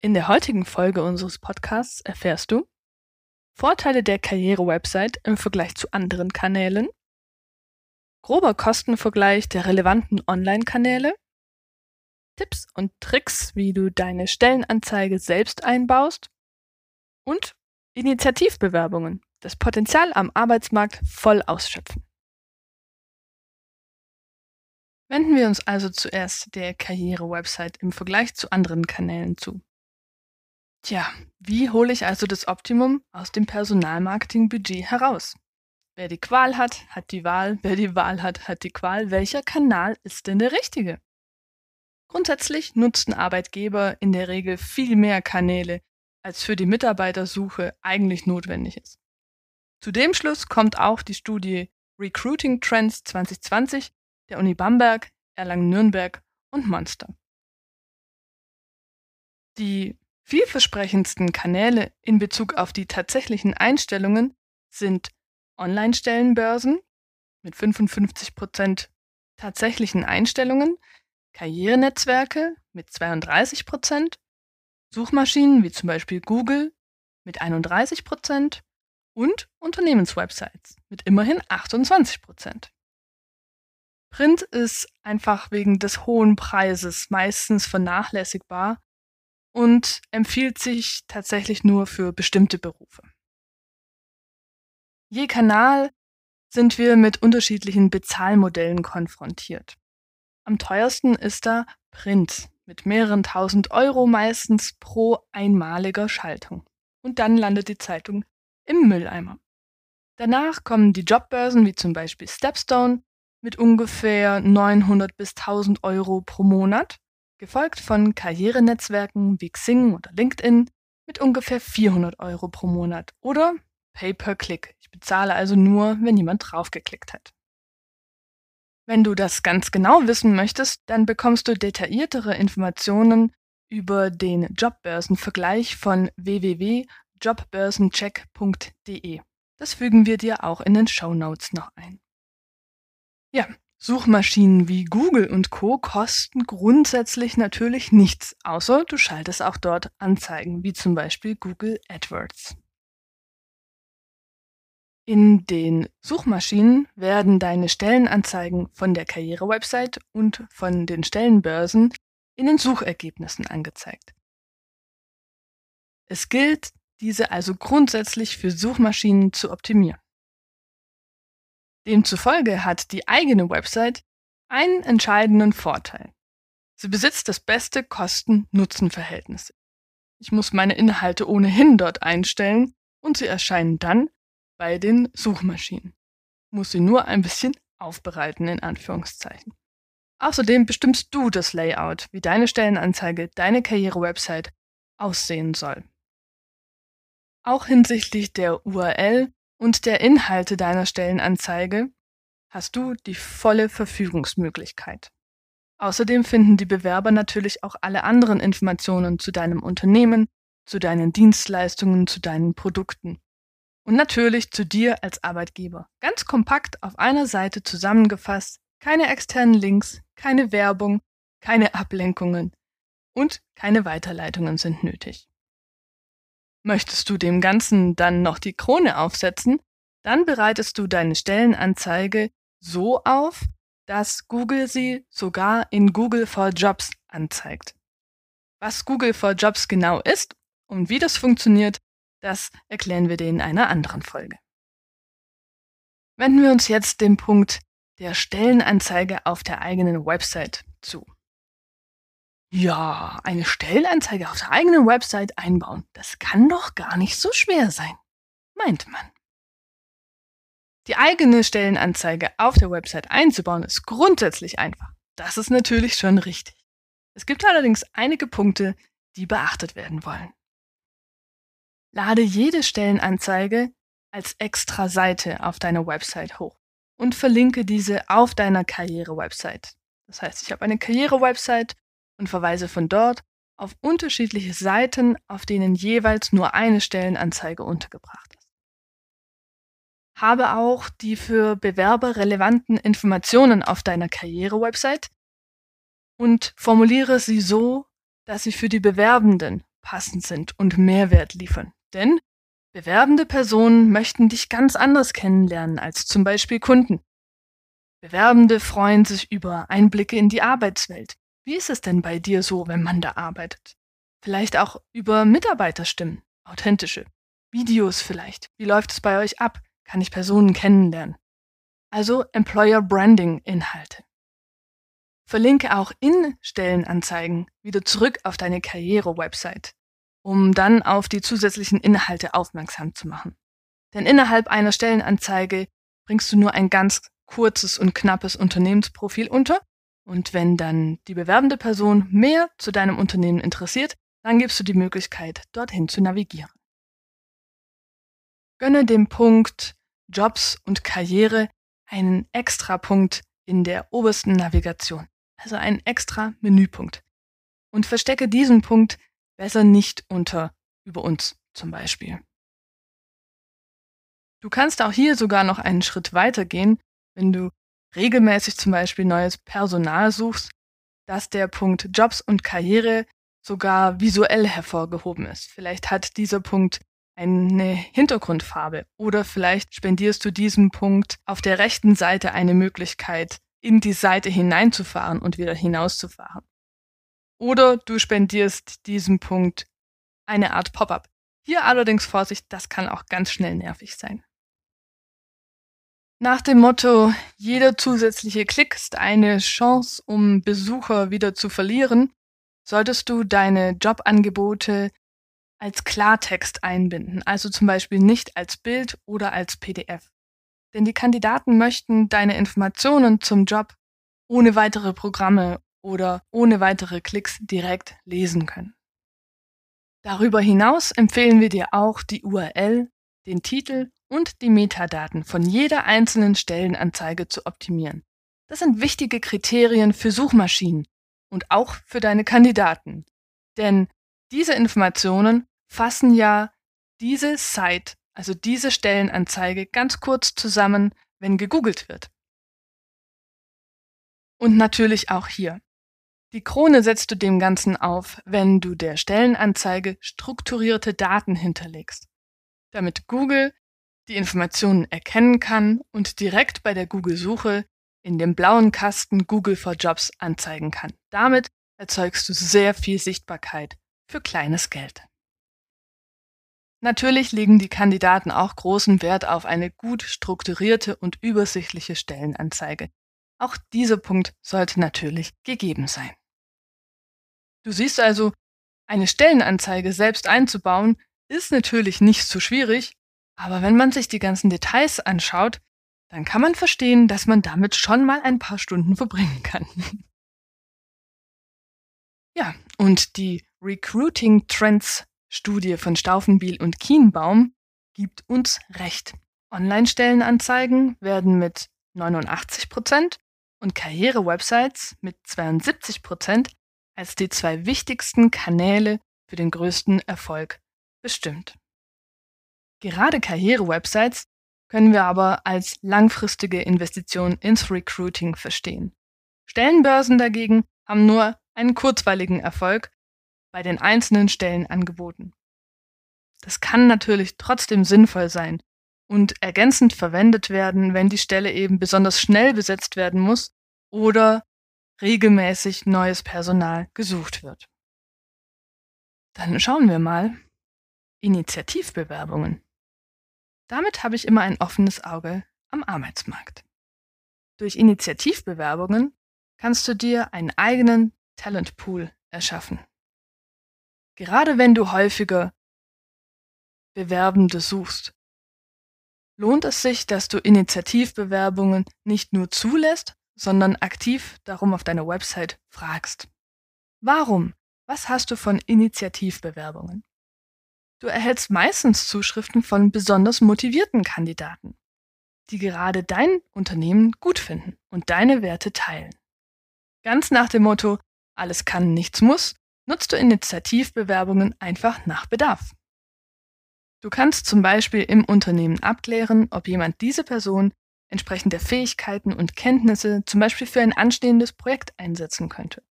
In der heutigen Folge unseres Podcasts erfährst du Vorteile der Karriere-Website im Vergleich zu anderen Kanälen, grober Kostenvergleich der relevanten Online-Kanäle, Tipps und Tricks, wie du deine Stellenanzeige selbst einbaust und Initiativbewerbungen, das Potenzial am Arbeitsmarkt voll ausschöpfen. Wenden wir uns also zuerst der Karriere-Website im Vergleich zu anderen Kanälen zu. Tja, wie hole ich also das Optimum aus dem Personalmarketing-Budget heraus? Wer die Qual hat, hat die Wahl. Wer die Wahl hat, hat die Qual. Welcher Kanal ist denn der richtige? Grundsätzlich nutzen Arbeitgeber in der Regel viel mehr Kanäle, als für die Mitarbeitersuche eigentlich notwendig ist. Zu dem Schluss kommt auch die Studie Recruiting Trends 2020 der Uni Bamberg, Erlangen-Nürnberg und Monster. Die vielversprechendsten Kanäle in Bezug auf die tatsächlichen Einstellungen sind Online-Stellenbörsen mit 55% tatsächlichen Einstellungen, Karrierenetzwerke mit 32%, Suchmaschinen wie zum Beispiel Google mit 31% und Unternehmenswebsites mit immerhin 28%. Print ist einfach wegen des hohen Preises meistens vernachlässigbar und empfiehlt sich tatsächlich nur für bestimmte Berufe. Je Kanal sind wir mit unterschiedlichen Bezahlmodellen konfrontiert. Am teuersten ist da Print mit mehreren tausend Euro meistens pro einmaliger Schaltung. Und dann landet die Zeitung im Mülleimer. Danach kommen die Jobbörsen wie zum Beispiel Stepstone mit ungefähr 900 bis 1000 Euro pro Monat gefolgt von Karrierenetzwerken wie Xing oder LinkedIn mit ungefähr 400 Euro pro Monat oder Pay-per-Click. Ich bezahle also nur, wenn jemand draufgeklickt hat. Wenn du das ganz genau wissen möchtest, dann bekommst du detailliertere Informationen über den Jobbörsenvergleich von www.jobbörsencheck.de. Das fügen wir dir auch in den Show Notes noch ein. Ja, Suchmaschinen wie Google und Co kosten grundsätzlich natürlich nichts, außer du schaltest auch dort Anzeigen, wie zum Beispiel Google AdWords. In den Suchmaschinen werden deine Stellenanzeigen von der Karrierewebsite und von den Stellenbörsen in den Suchergebnissen angezeigt. Es gilt, diese also grundsätzlich für Suchmaschinen zu optimieren. Demzufolge hat die eigene Website einen entscheidenden Vorteil. Sie besitzt das beste Kosten-Nutzen-Verhältnis. Ich muss meine Inhalte ohnehin dort einstellen und sie erscheinen dann bei den Suchmaschinen. Muss sie nur ein bisschen aufbereiten, in Anführungszeichen. Außerdem bestimmst du das Layout, wie deine Stellenanzeige, deine Karriere-Website aussehen soll. Auch hinsichtlich der URL und der Inhalte deiner Stellenanzeige hast du die volle Verfügungsmöglichkeit. Außerdem finden die Bewerber natürlich auch alle anderen Informationen zu deinem Unternehmen, zu deinen Dienstleistungen, zu deinen Produkten. Und natürlich zu dir als Arbeitgeber. Ganz kompakt auf einer Seite zusammengefasst, keine externen Links, keine Werbung, keine Ablenkungen und keine Weiterleitungen sind nötig. Möchtest du dem Ganzen dann noch die Krone aufsetzen, dann bereitest du deine Stellenanzeige so auf, dass Google sie sogar in Google for Jobs anzeigt. Was Google for Jobs genau ist und wie das funktioniert, das erklären wir dir in einer anderen Folge. Wenden wir uns jetzt dem Punkt der Stellenanzeige auf der eigenen Website zu. Ja, eine Stellenanzeige auf der eigenen Website einbauen, das kann doch gar nicht so schwer sein, meint man. Die eigene Stellenanzeige auf der Website einzubauen ist grundsätzlich einfach. Das ist natürlich schon richtig. Es gibt allerdings einige Punkte, die beachtet werden wollen. Lade jede Stellenanzeige als extra Seite auf deiner Website hoch und verlinke diese auf deiner Karriere-Website. Das heißt, ich habe eine Karriere-Website und verweise von dort auf unterschiedliche Seiten, auf denen jeweils nur eine Stellenanzeige untergebracht ist. Habe auch die für Bewerber relevanten Informationen auf deiner Karriere-Website und formuliere sie so, dass sie für die Bewerbenden passend sind und Mehrwert liefern. Denn bewerbende Personen möchten dich ganz anders kennenlernen als zum Beispiel Kunden. Bewerbende freuen sich über Einblicke in die Arbeitswelt. Wie ist es denn bei dir so, wenn man da arbeitet? Vielleicht auch über Mitarbeiterstimmen, authentische. Videos vielleicht. Wie läuft es bei euch ab? Kann ich Personen kennenlernen? Also Employer Branding Inhalte. Verlinke auch in Stellenanzeigen wieder zurück auf deine Karriere-Website um dann auf die zusätzlichen Inhalte aufmerksam zu machen. Denn innerhalb einer Stellenanzeige bringst du nur ein ganz kurzes und knappes Unternehmensprofil unter. Und wenn dann die bewerbende Person mehr zu deinem Unternehmen interessiert, dann gibst du die Möglichkeit, dorthin zu navigieren. Gönne dem Punkt Jobs und Karriere einen extra Punkt in der obersten Navigation, also einen extra Menüpunkt. Und verstecke diesen Punkt besser nicht unter über uns zum Beispiel. Du kannst auch hier sogar noch einen Schritt weiter gehen, wenn du regelmäßig zum Beispiel neues Personal suchst, dass der Punkt Jobs und Karriere sogar visuell hervorgehoben ist. Vielleicht hat dieser Punkt eine Hintergrundfarbe oder vielleicht spendierst du diesem Punkt auf der rechten Seite eine Möglichkeit, in die Seite hineinzufahren und wieder hinauszufahren. Oder du spendierst diesem Punkt eine Art Pop-up. Hier allerdings Vorsicht, das kann auch ganz schnell nervig sein. Nach dem Motto, jeder zusätzliche Klick ist eine Chance, um Besucher wieder zu verlieren, solltest du deine Jobangebote als Klartext einbinden, also zum Beispiel nicht als Bild oder als PDF. Denn die Kandidaten möchten deine Informationen zum Job ohne weitere Programme oder ohne weitere Klicks direkt lesen können. Darüber hinaus empfehlen wir dir auch die URL, den Titel und die Metadaten von jeder einzelnen Stellenanzeige zu optimieren. Das sind wichtige Kriterien für Suchmaschinen und auch für deine Kandidaten. Denn diese Informationen fassen ja diese Site, also diese Stellenanzeige ganz kurz zusammen, wenn gegoogelt wird. Und natürlich auch hier. Die Krone setzt du dem Ganzen auf, wenn du der Stellenanzeige strukturierte Daten hinterlegst, damit Google die Informationen erkennen kann und direkt bei der Google-Suche in dem blauen Kasten Google for Jobs anzeigen kann. Damit erzeugst du sehr viel Sichtbarkeit für kleines Geld. Natürlich legen die Kandidaten auch großen Wert auf eine gut strukturierte und übersichtliche Stellenanzeige. Auch dieser Punkt sollte natürlich gegeben sein. Du siehst also, eine Stellenanzeige selbst einzubauen, ist natürlich nicht so schwierig, aber wenn man sich die ganzen Details anschaut, dann kann man verstehen, dass man damit schon mal ein paar Stunden verbringen kann. ja, und die Recruiting Trends Studie von Staufenbiel und Kienbaum gibt uns recht. Online-Stellenanzeigen werden mit 89% und Karriere-Websites mit 72% als die zwei wichtigsten Kanäle für den größten Erfolg bestimmt. Gerade Karriere-Websites können wir aber als langfristige Investition ins Recruiting verstehen. Stellenbörsen dagegen haben nur einen kurzweiligen Erfolg bei den einzelnen Stellenangeboten. Das kann natürlich trotzdem sinnvoll sein und ergänzend verwendet werden, wenn die Stelle eben besonders schnell besetzt werden muss oder regelmäßig neues Personal gesucht wird. Dann schauen wir mal. Initiativbewerbungen. Damit habe ich immer ein offenes Auge am Arbeitsmarkt. Durch Initiativbewerbungen kannst du dir einen eigenen Talentpool erschaffen. Gerade wenn du häufiger Bewerbende suchst, lohnt es sich, dass du Initiativbewerbungen nicht nur zulässt, sondern aktiv darum auf deiner Website fragst. Warum? Was hast du von Initiativbewerbungen? Du erhältst meistens Zuschriften von besonders motivierten Kandidaten, die gerade dein Unternehmen gut finden und deine Werte teilen. Ganz nach dem Motto, alles kann, nichts muss, nutzt du Initiativbewerbungen einfach nach Bedarf. Du kannst zum Beispiel im Unternehmen abklären, ob jemand diese Person entsprechend der Fähigkeiten und Kenntnisse zum Beispiel für ein anstehendes Projekt einsetzen könnte.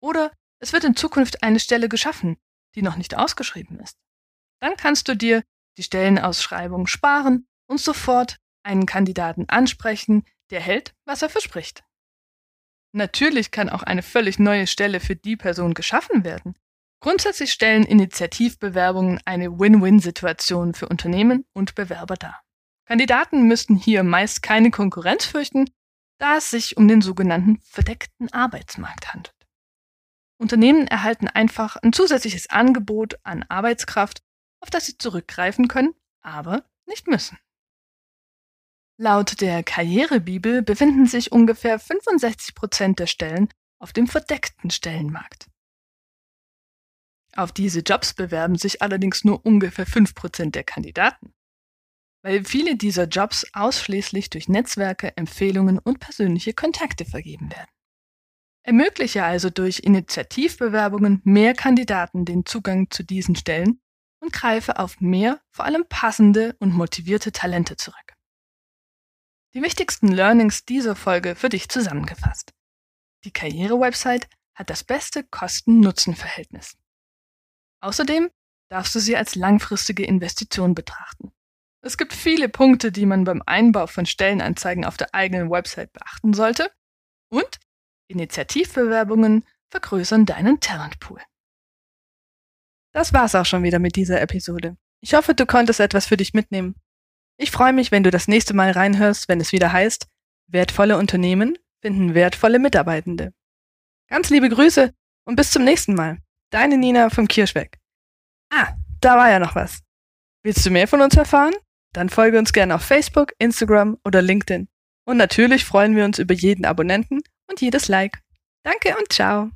Oder es wird in Zukunft eine Stelle geschaffen, die noch nicht ausgeschrieben ist. Dann kannst du dir die Stellenausschreibung sparen und sofort einen Kandidaten ansprechen, der hält, was er verspricht. Natürlich kann auch eine völlig neue Stelle für die Person geschaffen werden. Grundsätzlich stellen Initiativbewerbungen eine Win-Win-Situation für Unternehmen und Bewerber dar. Kandidaten müssten hier meist keine Konkurrenz fürchten, da es sich um den sogenannten verdeckten Arbeitsmarkt handelt. Unternehmen erhalten einfach ein zusätzliches Angebot an Arbeitskraft, auf das sie zurückgreifen können, aber nicht müssen. Laut der Karrierebibel befinden sich ungefähr 65 Prozent der Stellen auf dem verdeckten Stellenmarkt. Auf diese Jobs bewerben sich allerdings nur ungefähr 5 Prozent der Kandidaten, weil viele dieser Jobs ausschließlich durch Netzwerke, Empfehlungen und persönliche Kontakte vergeben werden. Ermögliche also durch Initiativbewerbungen mehr Kandidaten den Zugang zu diesen Stellen und greife auf mehr, vor allem passende und motivierte Talente zurück. Die wichtigsten Learnings dieser Folge für dich zusammengefasst. Die Karriere-Website hat das beste Kosten-Nutzen-Verhältnis. Außerdem darfst du sie als langfristige Investition betrachten. Es gibt viele Punkte, die man beim Einbau von Stellenanzeigen auf der eigenen Website beachten sollte und Initiativbewerbungen vergrößern deinen Talentpool. Das war's auch schon wieder mit dieser Episode. Ich hoffe, du konntest etwas für dich mitnehmen. Ich freue mich, wenn du das nächste Mal reinhörst, wenn es wieder heißt, wertvolle Unternehmen finden wertvolle Mitarbeitende. Ganz liebe Grüße und bis zum nächsten Mal. Deine Nina vom Kirschweg. Ah, da war ja noch was. Willst du mehr von uns erfahren? Dann folge uns gerne auf Facebook, Instagram oder LinkedIn. Und natürlich freuen wir uns über jeden Abonnenten und jedes Like. Danke und ciao.